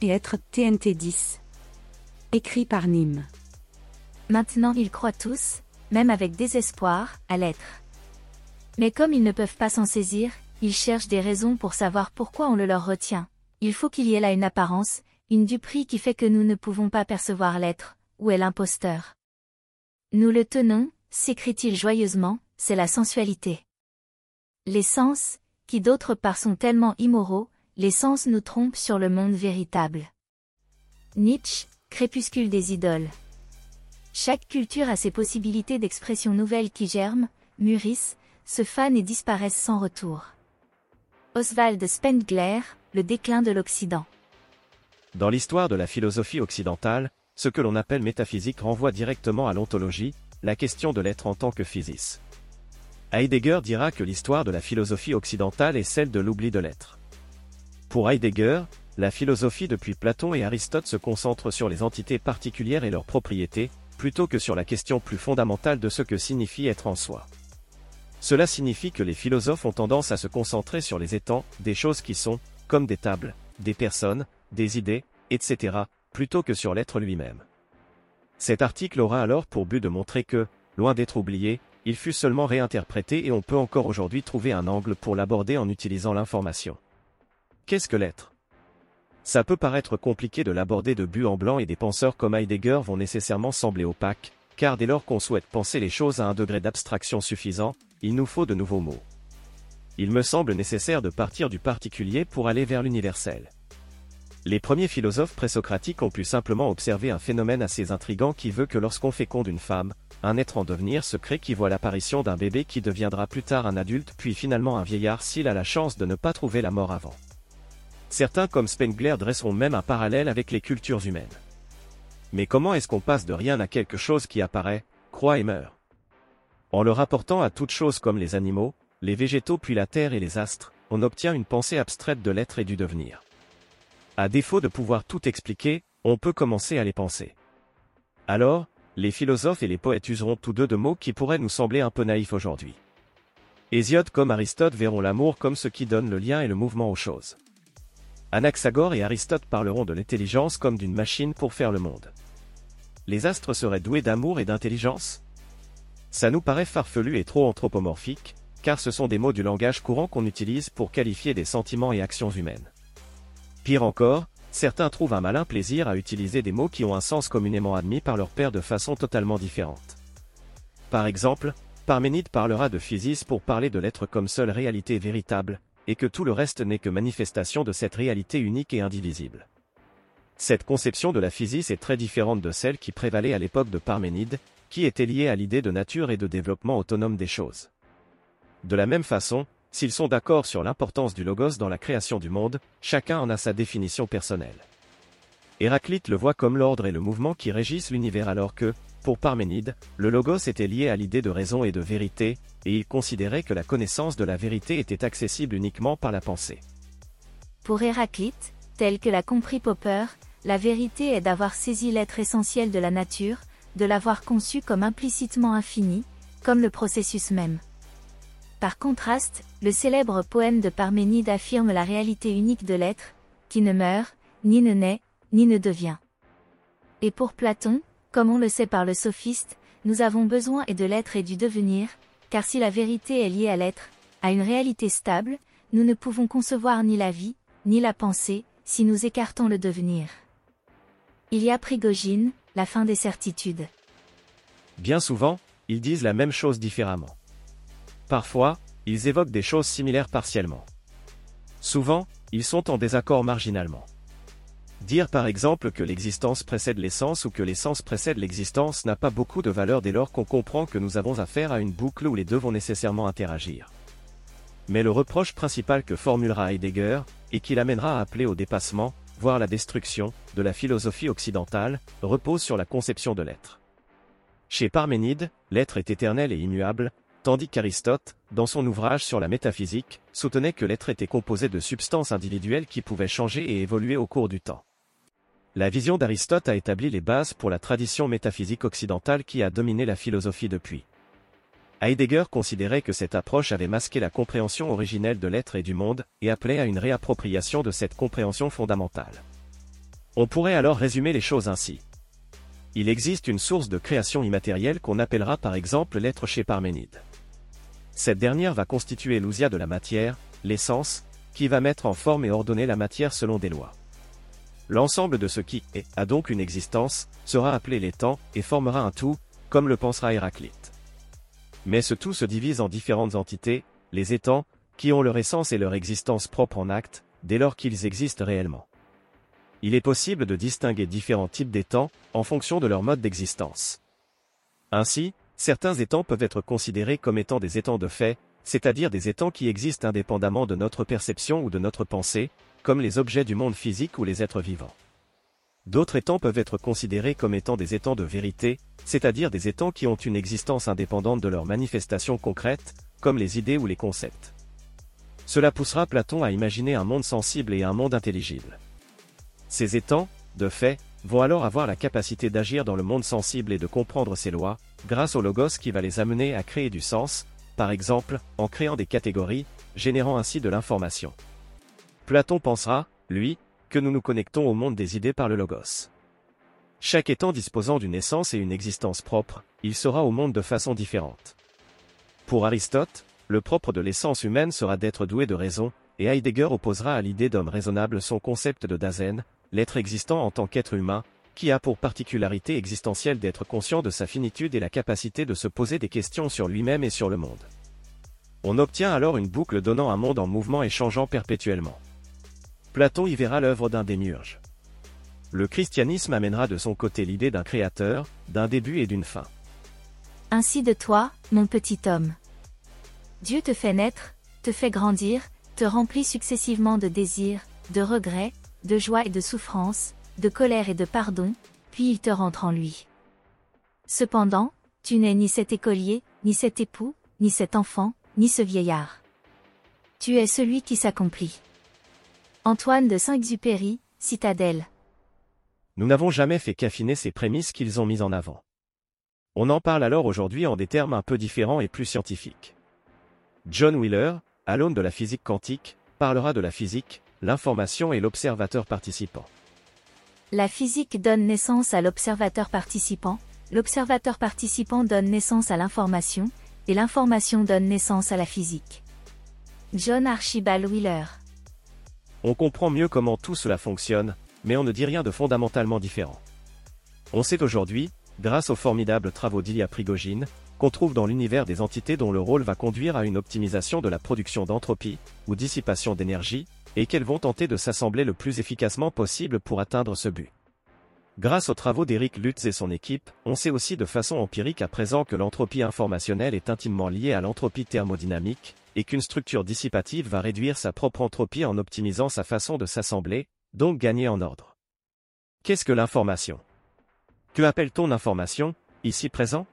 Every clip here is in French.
Et être TNT 10. Écrit par Nîmes. Maintenant ils croient tous, même avec désespoir, à l'être. Mais comme ils ne peuvent pas s'en saisir, ils cherchent des raisons pour savoir pourquoi on le leur retient. Il faut qu'il y ait là une apparence, une duperie qui fait que nous ne pouvons pas percevoir l'être, ou est l'imposteur. Nous le tenons, s'écrie-t-il joyeusement, c'est la sensualité. Les sens, qui d'autre part sont tellement immoraux, les sens nous trompent sur le monde véritable. Nietzsche, Crépuscule des idoles. Chaque culture a ses possibilités d'expression nouvelles qui germent, mûrissent, se fanent et disparaissent sans retour. Oswald Spengler, Le déclin de l'Occident. Dans l'histoire de la philosophie occidentale, ce que l'on appelle métaphysique renvoie directement à l'ontologie, la question de l'être en tant que physis. Heidegger dira que l'histoire de la philosophie occidentale est celle de l'oubli de l'être. Pour Heidegger, la philosophie depuis Platon et Aristote se concentre sur les entités particulières et leurs propriétés, plutôt que sur la question plus fondamentale de ce que signifie être en soi. Cela signifie que les philosophes ont tendance à se concentrer sur les étangs, des choses qui sont, comme des tables, des personnes, des idées, etc., plutôt que sur l'être lui-même. Cet article aura alors pour but de montrer que, loin d'être oublié, il fut seulement réinterprété et on peut encore aujourd'hui trouver un angle pour l'aborder en utilisant l'information. Qu'est-ce que l'être? Ça peut paraître compliqué de l'aborder de but en blanc et des penseurs comme Heidegger vont nécessairement sembler opaques, car dès lors qu'on souhaite penser les choses à un degré d'abstraction suffisant, il nous faut de nouveaux mots. Il me semble nécessaire de partir du particulier pour aller vers l'universel. Les premiers philosophes présocratiques ont pu simplement observer un phénomène assez intrigant qui veut que lorsqu'on féconde une femme, un être en devenir se crée qui voit l'apparition d'un bébé qui deviendra plus tard un adulte puis finalement un vieillard s'il a la chance de ne pas trouver la mort avant. Certains comme Spengler dresseront même un parallèle avec les cultures humaines. Mais comment est-ce qu'on passe de rien à quelque chose qui apparaît, croit et meurt? En le rapportant à toutes choses comme les animaux, les végétaux puis la terre et les astres, on obtient une pensée abstraite de l'être et du devenir. À défaut de pouvoir tout expliquer, on peut commencer à les penser. Alors, les philosophes et les poètes useront tous deux de mots qui pourraient nous sembler un peu naïfs aujourd'hui. Hésiode comme Aristote verront l'amour comme ce qui donne le lien et le mouvement aux choses. Anaxagore et Aristote parleront de l'intelligence comme d'une machine pour faire le monde. Les astres seraient doués d'amour et d'intelligence? Ça nous paraît farfelu et trop anthropomorphique, car ce sont des mots du langage courant qu'on utilise pour qualifier des sentiments et actions humaines. Pire encore, certains trouvent un malin plaisir à utiliser des mots qui ont un sens communément admis par leur père de façon totalement différente. Par exemple, Parménide parlera de physis pour parler de l'être comme seule réalité véritable, et que tout le reste n'est que manifestation de cette réalité unique et indivisible. Cette conception de la physis est très différente de celle qui prévalait à l'époque de Parménide, qui était liée à l'idée de nature et de développement autonome des choses. De la même façon, S'ils sont d'accord sur l'importance du logos dans la création du monde, chacun en a sa définition personnelle. Héraclite le voit comme l'ordre et le mouvement qui régissent l'univers alors que, pour Parménide, le logos était lié à l'idée de raison et de vérité, et il considérait que la connaissance de la vérité était accessible uniquement par la pensée. Pour Héraclite, tel que l'a compris Popper, la vérité est d'avoir saisi l'être essentiel de la nature, de l'avoir conçu comme implicitement infini, comme le processus même. Par contraste, le célèbre poème de Parménide affirme la réalité unique de l'être, qui ne meurt, ni ne naît, ni ne devient. Et pour Platon, comme on le sait par le sophiste, nous avons besoin et de l'être et du devenir, car si la vérité est liée à l'être, à une réalité stable, nous ne pouvons concevoir ni la vie, ni la pensée, si nous écartons le devenir. Il y a Prigogine, la fin des certitudes. Bien souvent, ils disent la même chose différemment. Parfois, ils évoquent des choses similaires partiellement. Souvent, ils sont en désaccord marginalement. Dire par exemple que l'existence précède l'essence ou que l'essence précède l'existence n'a pas beaucoup de valeur dès lors qu'on comprend que nous avons affaire à une boucle où les deux vont nécessairement interagir. Mais le reproche principal que formulera Heidegger, et qui l'amènera à appeler au dépassement, voire la destruction, de la philosophie occidentale, repose sur la conception de l'être. Chez Parménide, l'être est éternel et immuable, tandis qu'Aristote, dans son ouvrage sur la métaphysique, soutenait que l'être était composé de substances individuelles qui pouvaient changer et évoluer au cours du temps. La vision d'Aristote a établi les bases pour la tradition métaphysique occidentale qui a dominé la philosophie depuis. Heidegger considérait que cette approche avait masqué la compréhension originelle de l'être et du monde, et appelait à une réappropriation de cette compréhension fondamentale. On pourrait alors résumer les choses ainsi. Il existe une source de création immatérielle qu'on appellera par exemple l'être chez Parménide. Cette dernière va constituer l'ousia de la matière, l'essence, qui va mettre en forme et ordonner la matière selon des lois. L'ensemble de ce qui est, a donc une existence, sera appelé les temps, et formera un tout, comme le pensera Héraclite. Mais ce tout se divise en différentes entités, les étangs, qui ont leur essence et leur existence propre en acte, dès lors qu'ils existent réellement. Il est possible de distinguer différents types d'étangs, en fonction de leur mode d'existence. Ainsi, certains étangs peuvent être considérés comme étant des étangs de fait, c'est-à-dire des étangs qui existent indépendamment de notre perception ou de notre pensée, comme les objets du monde physique ou les êtres vivants. D'autres étangs peuvent être considérés comme étant des étangs de vérité, c'est-à-dire des étangs qui ont une existence indépendante de leurs manifestations concrètes, comme les idées ou les concepts. Cela poussera Platon à imaginer un monde sensible et un monde intelligible. Ces étangs, de fait, vont alors avoir la capacité d'agir dans le monde sensible et de comprendre ses lois, grâce au logos qui va les amener à créer du sens, par exemple, en créant des catégories, générant ainsi de l'information. Platon pensera, lui, que nous nous connectons au monde des idées par le logos. Chaque étant disposant d'une essence et une existence propre, il sera au monde de façon différente. Pour Aristote, le propre de l'essence humaine sera d'être doué de raison, et Heidegger opposera à l'idée d'homme raisonnable son concept de Dasein, l'être existant en tant qu'être humain, qui a pour particularité existentielle d'être conscient de sa finitude et la capacité de se poser des questions sur lui-même et sur le monde. On obtient alors une boucle donnant un monde en mouvement et changeant perpétuellement. Platon y verra l'œuvre d'un démiurge. Le christianisme amènera de son côté l'idée d'un créateur, d'un début et d'une fin. Ainsi de toi, mon petit homme. Dieu te fait naître, te fait grandir, te remplit successivement de désirs, de regrets, de joie et de souffrance, de colère et de pardon, puis il te rentre en lui. Cependant, tu n'es ni cet écolier, ni cet époux, ni cet enfant, ni ce vieillard. Tu es celui qui s'accomplit. Antoine de Saint-Exupéry, Citadelle. Nous n'avons jamais fait qu'affiner ces prémices qu'ils ont mises en avant. On en parle alors aujourd'hui en des termes un peu différents et plus scientifiques. John Wheeler, à l'aune de la physique quantique, parlera de la physique, l'information et l'observateur participant. La physique donne naissance à l'observateur participant, l'observateur participant donne naissance à l'information, et l'information donne naissance à la physique. John Archibald Wheeler. On comprend mieux comment tout cela fonctionne, mais on ne dit rien de fondamentalement différent. On sait aujourd'hui, grâce aux formidables travaux d'Ilya Prigogine, qu'on trouve dans l'univers des entités dont le rôle va conduire à une optimisation de la production d'entropie, ou dissipation d'énergie, et qu'elles vont tenter de s'assembler le plus efficacement possible pour atteindre ce but. Grâce aux travaux d'Eric Lutz et son équipe, on sait aussi de façon empirique à présent que l'entropie informationnelle est intimement liée à l'entropie thermodynamique, et qu'une structure dissipative va réduire sa propre entropie en optimisant sa façon de s'assembler, donc gagner en ordre. Qu'est-ce que l'information? Que appelle-t-on l'information, ici présent?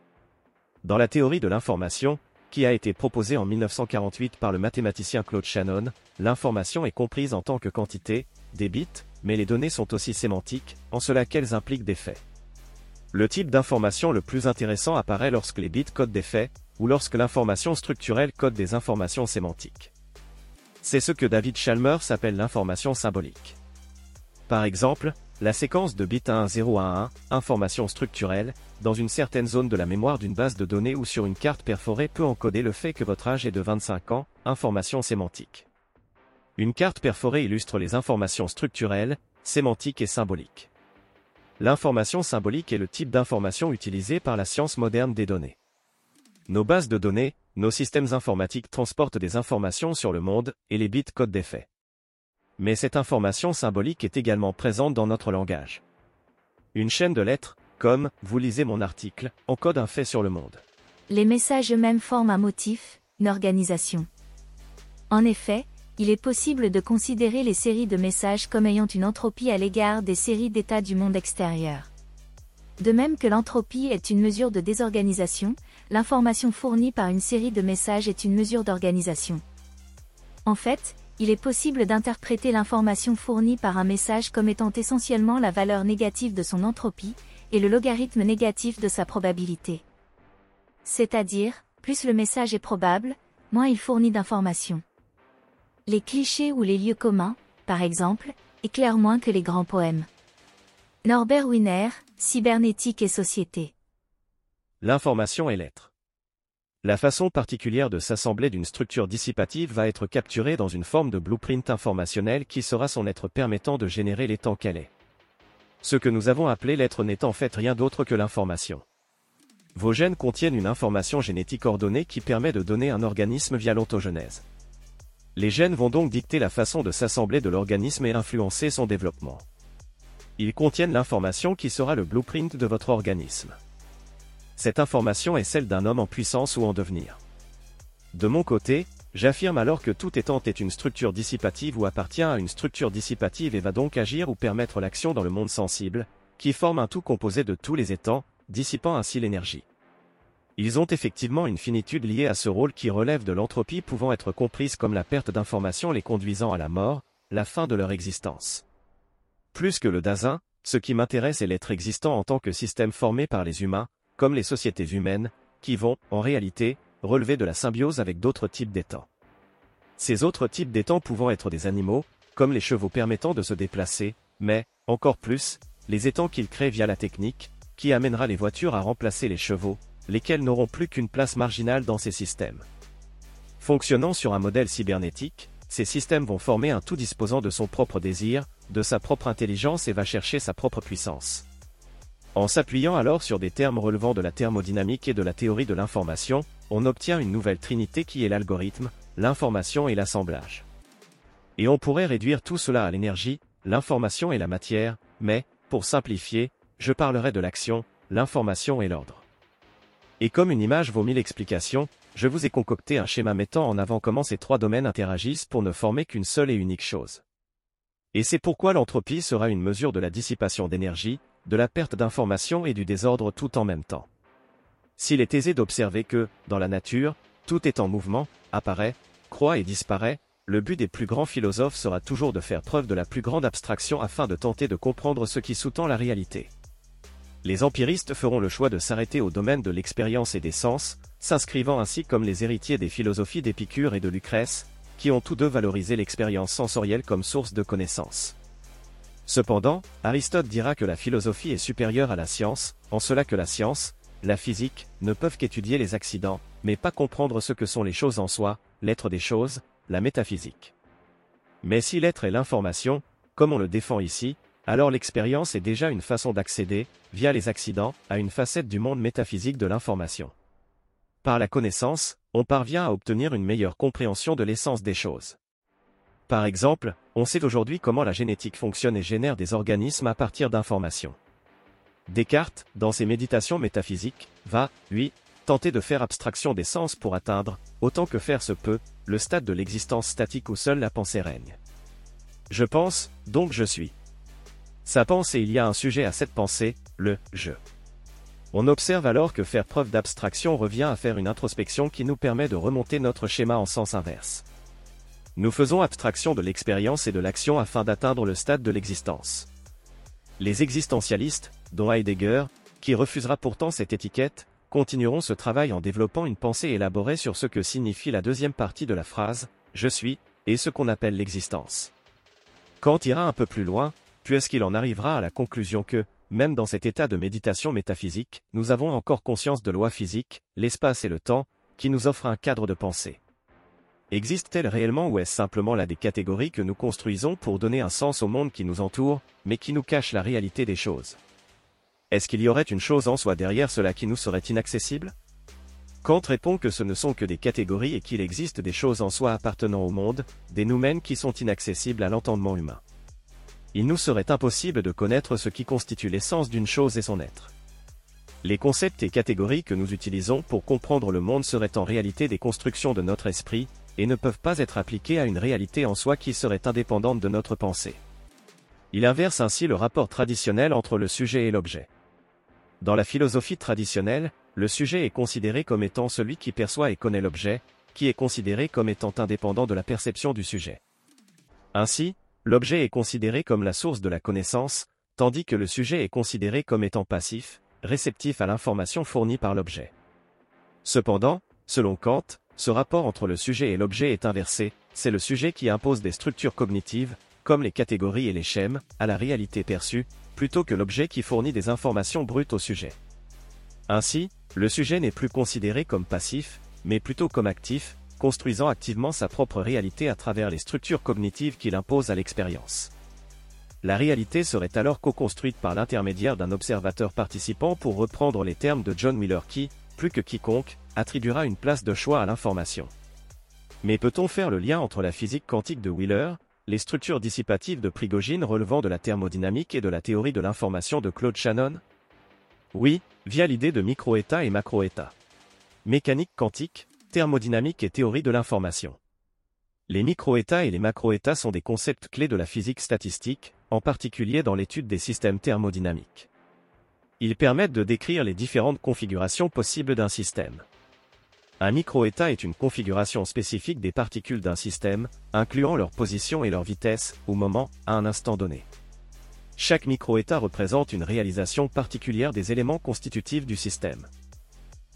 Dans la théorie de l'information, qui a été proposé en 1948 par le mathématicien Claude Shannon, l'information est comprise en tant que quantité, des bits, mais les données sont aussi sémantiques, en cela qu'elles impliquent des faits. Le type d'information le plus intéressant apparaît lorsque les bits codent des faits, ou lorsque l'information structurelle code des informations sémantiques. C'est ce que David Chalmers appelle l'information symbolique. Par exemple, la séquence de bits 1 0 1 1, information structurelle, dans une certaine zone de la mémoire d'une base de données ou sur une carte perforée peut encoder le fait que votre âge est de 25 ans, information sémantique. Une carte perforée illustre les informations structurelles, sémantiques et symboliques. L'information symbolique est le type d'information utilisée par la science moderne des données. Nos bases de données, nos systèmes informatiques transportent des informations sur le monde, et les bits codent des faits. Mais cette information symbolique est également présente dans notre langage. Une chaîne de lettres, comme vous lisez mon article, encode un fait sur le monde. Les messages eux-mêmes forment un motif, une organisation. En effet, il est possible de considérer les séries de messages comme ayant une entropie à l'égard des séries d'états du monde extérieur. De même que l'entropie est une mesure de désorganisation, l'information fournie par une série de messages est une mesure d'organisation. En fait, il est possible d'interpréter l'information fournie par un message comme étant essentiellement la valeur négative de son entropie, et le logarithme négatif de sa probabilité. C'est-à-dire, Plus le message est probable, moins il fournit d'informations. Les clichés ou les lieux communs, par exemple, éclairent moins que les grands poèmes. Norbert Wiener, Cybernétique et Société. L'information est l'être. La façon particulière de s'assembler d'une structure dissipative va être capturée dans une forme de blueprint informationnel qui sera son être permettant de générer l'étant qu'elle est. Ce que nous avons appelé l'être n'est en fait rien d'autre que l'information. Vos gènes contiennent une information génétique ordonnée qui permet de donner un organisme via l'ontogenèse. Les gènes vont donc dicter la façon de s'assembler de l'organisme et influencer son développement. Ils contiennent l'information qui sera le blueprint de votre organisme. Cette information est celle d'un homme en puissance ou en devenir. De mon côté, j'affirme alors que tout étant est une structure dissipative ou appartient à une structure dissipative et va donc agir ou permettre l'action dans le monde sensible, qui forme un tout composé de tous les étangs, dissipant ainsi l'énergie. Ils ont effectivement une finitude liée à ce rôle qui relève de l'entropie pouvant être comprise comme la perte d'informations les conduisant à la mort, la fin de leur existence. Plus que le Dasein, ce qui m'intéresse est l'être existant en tant que système formé par les humains, comme les sociétés humaines, qui vont, en réalité, relever de la symbiose avec d'autres types d'étangs. Ces autres types d'étangs pouvant être des animaux, comme les chevaux permettant de se déplacer, mais, encore plus, les étangs qu'ils créent via la technique, qui amènera les voitures à remplacer les chevaux, lesquels n'auront plus qu'une place marginale dans ces systèmes. Fonctionnant sur un modèle cybernétique, ces systèmes vont former un tout disposant de son propre désir, de sa propre intelligence et va chercher sa propre puissance. En s'appuyant alors sur des termes relevant de la thermodynamique et de la théorie de l'information, on obtient une nouvelle trinité qui est l'algorithme, l'information et l'assemblage. Et on pourrait réduire tout cela à l'énergie, l'information et la matière, mais, pour simplifier, je parlerai de l'action, l'information et l'ordre. Et comme une image vaut mille explications, je vous ai concocté un schéma mettant en avant comment ces trois domaines interagissent pour ne former qu'une seule et unique chose. Et c'est pourquoi l'entropie sera une mesure de la dissipation d'énergie, de la perte d'information et du désordre tout en même temps. S'il est aisé d'observer que, dans la nature, tout est en mouvement, apparaît, croît et disparaît, le but des plus grands philosophes sera toujours de faire preuve de la plus grande abstraction afin de tenter de comprendre ce qui sous-tend la réalité les empiristes feront le choix de s'arrêter au domaine de l'expérience et des sens, s'inscrivant ainsi comme les héritiers des philosophies d'Épicure et de Lucrèce, qui ont tous deux valorisé l'expérience sensorielle comme source de connaissance. Cependant, Aristote dira que la philosophie est supérieure à la science, en cela que la science, la physique, ne peuvent qu'étudier les accidents, mais pas comprendre ce que sont les choses en soi, l'être des choses, la métaphysique. Mais si l'être est l'information, comme on le défend ici, alors l'expérience est déjà une façon d'accéder, via les accidents, à une facette du monde métaphysique de l'information. Par la connaissance, on parvient à obtenir une meilleure compréhension de l'essence des choses. Par exemple, on sait aujourd'hui comment la génétique fonctionne et génère des organismes à partir d'informations. Descartes, dans ses méditations métaphysiques, va, lui, tenter de faire abstraction des sens pour atteindre, autant que faire se peut, le stade de l'existence statique où seule la pensée règne. Je pense, donc je suis. Ça pense et il y a un sujet à cette pensée, le je. On observe alors que faire preuve d'abstraction revient à faire une introspection qui nous permet de remonter notre schéma en sens inverse. Nous faisons abstraction de l'expérience et de l'action afin d'atteindre le stade de l'existence. Les existentialistes, dont Heidegger, qui refusera pourtant cette étiquette, continueront ce travail en développant une pensée élaborée sur ce que signifie la deuxième partie de la phrase, je suis, et ce qu'on appelle l'existence. Kant ira un peu plus loin, puisqu'il en arrivera à la conclusion que, même dans cet état de méditation métaphysique, nous avons encore conscience de lois physiques, l'espace et le temps, qui nous offrent un cadre de pensée. Existe-t-elle réellement ou est-ce simplement là des catégories que nous construisons pour donner un sens au monde qui nous entoure, mais qui nous cache la réalité des choses? Est-ce qu'il y aurait une chose en soi derrière cela qui nous serait inaccessible? Kant répond que ce ne sont que des catégories et qu'il existe des choses en soi appartenant au monde, des noumènes qui sont inaccessibles à l'entendement humain il nous serait impossible de connaître ce qui constitue l'essence d'une chose et son être. Les concepts et catégories que nous utilisons pour comprendre le monde seraient en réalité des constructions de notre esprit, et ne peuvent pas être appliqués à une réalité en soi qui serait indépendante de notre pensée. Il inverse ainsi le rapport traditionnel entre le sujet et l'objet. Dans la philosophie traditionnelle, le sujet est considéré comme étant celui qui perçoit et connaît l'objet, qui est considéré comme étant indépendant de la perception du sujet. Ainsi, l'objet est considéré comme la source de la connaissance, tandis que le sujet est considéré comme étant passif, réceptif à l'information fournie par l'objet. Cependant, selon Kant, ce rapport entre le sujet et l'objet est inversé, c'est le sujet qui impose des structures cognitives, comme les catégories et les schèmes, à la réalité perçue, plutôt que l'objet qui fournit des informations brutes au sujet. Ainsi, le sujet n'est plus considéré comme passif, mais plutôt comme actif, construisant activement sa propre réalité à travers les structures cognitives qu'il impose à l'expérience. La réalité serait alors co-construite par l'intermédiaire d'un observateur participant pour reprendre les termes de John Miller qui, plus que quiconque, attribuera une place de choix à l'information. Mais peut-on faire le lien entre la physique quantique de Wheeler, les structures dissipatives de Prigogine relevant de la thermodynamique et de la théorie de l'information de Claude Shannon? Oui, via l'idée de micro-état et macro-état. Mécanique quantique, thermodynamique et théorie de l'information. Les micro-états et les macro-états sont des concepts clés de la physique statistique, en particulier dans l'étude des systèmes thermodynamiques. Ils permettent de décrire les différentes configurations possibles d'un système. Un microétat est une configuration spécifique des particules d'un système, incluant leur position et leur vitesse, au moment, à un instant donné. Chaque microétat représente une réalisation particulière des éléments constitutifs du système.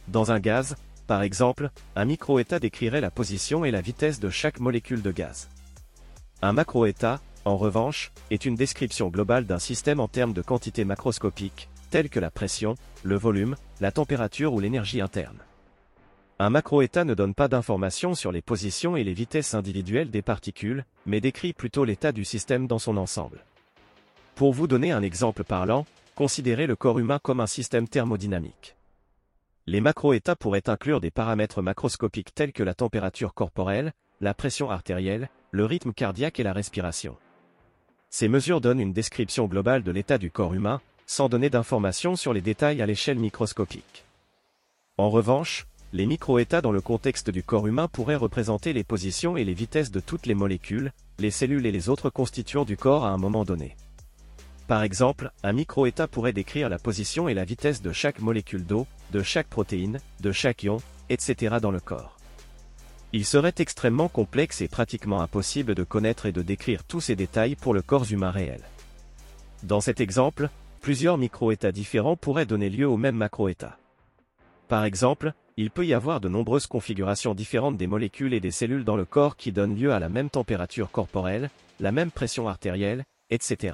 Dans un gaz, par exemple, un microétat décrirait la position et la vitesse de chaque molécule de gaz. Un macroétat, en revanche, est une description globale d'un système en termes de quantités macroscopiques, telles que la pression, le volume, la température ou l'énergie interne. Un macroétat ne donne pas d'informations sur les positions et les vitesses individuelles des particules, mais décrit plutôt l'état du système dans son ensemble. Pour vous donner un exemple parlant, considérez le corps humain comme un système thermodynamique. Les macroétats pourraient inclure des paramètres macroscopiques tels que la température corporelle, la pression artérielle, le rythme cardiaque et la respiration. Ces mesures donnent une description globale de l'état du corps humain, sans donner d'informations sur les détails à l'échelle microscopique. En revanche, les microétats dans le contexte du corps humain pourraient représenter les positions et les vitesses de toutes les molécules, les cellules et les autres constituants du corps à un moment donné. Par exemple, un microétat pourrait décrire la position et la vitesse de chaque molécule d'eau, de chaque protéine, de chaque ion, etc. dans le corps. Il serait extrêmement complexe et pratiquement impossible de connaître et de décrire tous ces détails pour le corps humain réel. Dans cet exemple, plusieurs microétats différents pourraient donner lieu au même macroétat. Par exemple, il peut y avoir de nombreuses configurations différentes des molécules et des cellules dans le corps qui donnent lieu à la même température corporelle, la même pression artérielle, etc.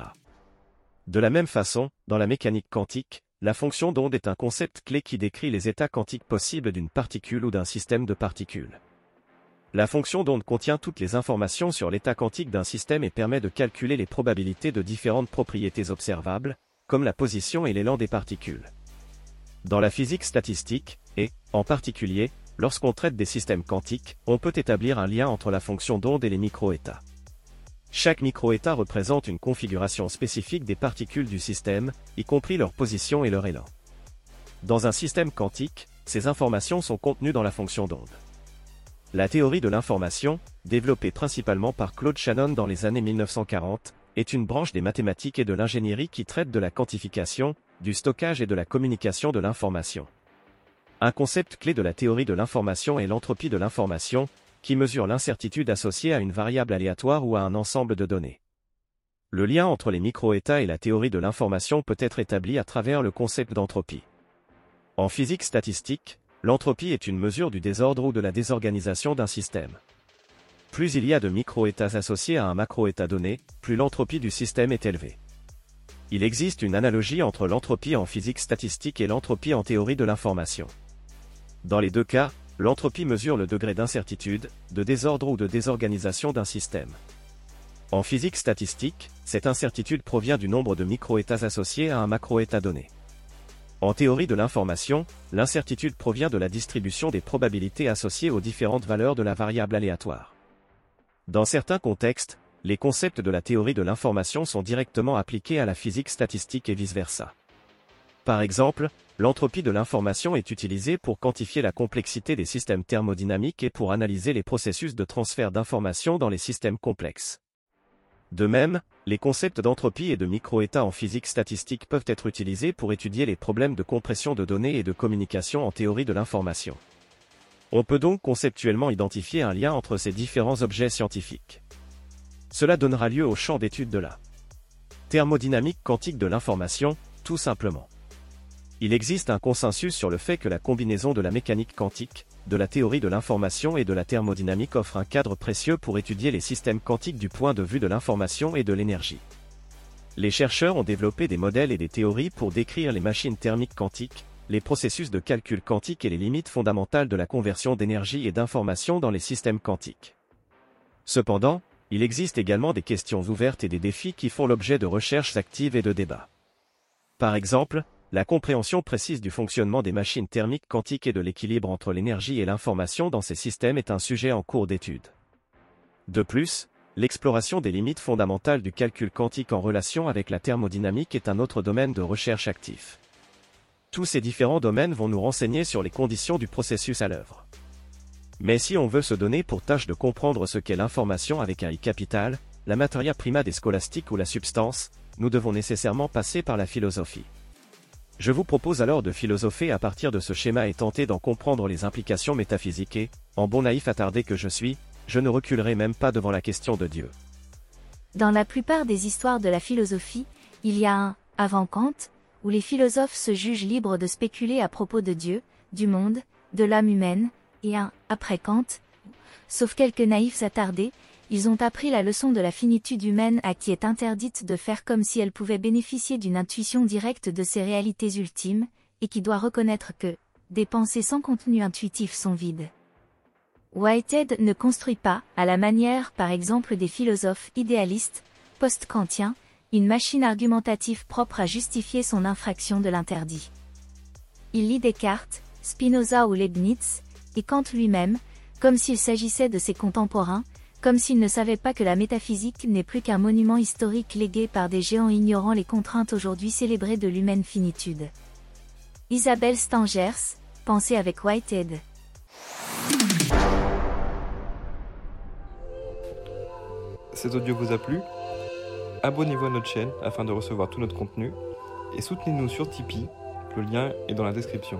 De la même façon, dans la mécanique quantique, la fonction d'onde est un concept clé qui décrit les états quantiques possibles d'une particule ou d'un système de particules. La fonction d'onde contient toutes les informations sur l'état quantique d'un système et permet de calculer les probabilités de différentes propriétés observables, comme la position et l'élan des particules. Dans la physique statistique, et, en particulier, lorsqu'on traite des systèmes quantiques, on peut établir un lien entre la fonction d'onde et les microétats. Chaque microétat représente une configuration spécifique des particules du système, y compris leur position et leur élan. Dans un système quantique, ces informations sont contenues dans la fonction d'onde. La théorie de l'information, développée principalement par Claude Shannon dans les années 1940, est une branche des mathématiques et de l'ingénierie qui traite de la quantification, du stockage et de la communication de l'information. Un concept clé de la théorie de l'information est l'entropie de l'information, qui mesure l'incertitude associée à une variable aléatoire ou à un ensemble de données. Le lien entre les micro-états et la théorie de l'information peut être établi à travers le concept d'entropie. En physique statistique, l'entropie est une mesure du désordre ou de la désorganisation d'un système. Plus il y a de micro-états associés à un macro-état donné, plus l'entropie du système est élevée. Il existe une analogie entre l'entropie en physique statistique et l'entropie en théorie de l'information. Dans les deux cas, l'entropie mesure le degré d'incertitude, de désordre ou de désorganisation d'un système. En physique statistique, cette incertitude provient du nombre de micro-états associés à un macro-état donné. En théorie de l'information, l'incertitude provient de la distribution des probabilités associées aux différentes valeurs de la variable aléatoire. Dans certains contextes, les concepts de la théorie de l'information sont directement appliqués à la physique statistique et vice-versa. Par exemple, l'entropie de l'information est utilisée pour quantifier la complexité des systèmes thermodynamiques et pour analyser les processus de transfert d'informations dans les systèmes complexes. De même, les concepts d'entropie et de micro-état en physique statistique peuvent être utilisés pour étudier les problèmes de compression de données et de communication en théorie de l'information. On peut donc conceptuellement identifier un lien entre ces différents objets scientifiques. Cela donnera lieu au champ d'étude de la thermodynamique quantique de l'information, tout simplement. Il existe un consensus sur le fait que la combinaison de la mécanique quantique, de la théorie de l'information et de la thermodynamique offre un cadre précieux pour étudier les systèmes quantiques du point de vue de l'information et de l'énergie. Les chercheurs ont développé des modèles et des théories pour décrire les machines thermiques quantiques, les processus de calcul quantique et les limites fondamentales de la conversion d'énergie et d'information dans les systèmes quantiques. Cependant, il existe également des questions ouvertes et des défis qui font l'objet de recherches actives et de débats. Par exemple, la compréhension précise du fonctionnement des machines thermiques quantiques et de l'équilibre entre l'énergie et l'information dans ces systèmes est un sujet en cours d'étude. De plus, l'exploration des limites fondamentales du calcul quantique en relation avec la thermodynamique est un autre domaine de recherche actif. Tous ces différents domaines vont nous renseigner sur les conditions du processus à l'œuvre. Mais si on veut se donner pour tâche de comprendre ce qu'est l'information avec un I capital, la materia prima des scolastiques ou la substance, nous devons nécessairement passer par la philosophie. Je vous propose alors de philosopher à partir de ce schéma et tenter d'en comprendre les implications métaphysiques et, en bon naïf attardé que je suis, je ne reculerai même pas devant la question de Dieu. Dans la plupart des histoires de la philosophie, il y a un avant Kant, où les philosophes se jugent libres de spéculer à propos de Dieu, du monde, de l'âme humaine, et un après Kant, sauf quelques naïfs attardés, ils ont appris la leçon de la finitude humaine à qui est interdite de faire comme si elle pouvait bénéficier d'une intuition directe de ses réalités ultimes, et qui doit reconnaître que des pensées sans contenu intuitif sont vides. Whitehead ne construit pas, à la manière par exemple des philosophes idéalistes, post-kantiens, une machine argumentative propre à justifier son infraction de l'interdit. Il lit Descartes, Spinoza ou Leibniz, et Kant lui-même, comme s'il s'agissait de ses contemporains, comme s'il ne savait pas que la métaphysique n'est plus qu'un monument historique légué par des géants ignorant les contraintes aujourd'hui célébrées de l'humaine finitude. Isabelle Stangers, Pensée avec Whitehead. Cet audio vous a plu? Abonnez-vous à notre chaîne afin de recevoir tout notre contenu et soutenez-nous sur Tipeee, le lien est dans la description.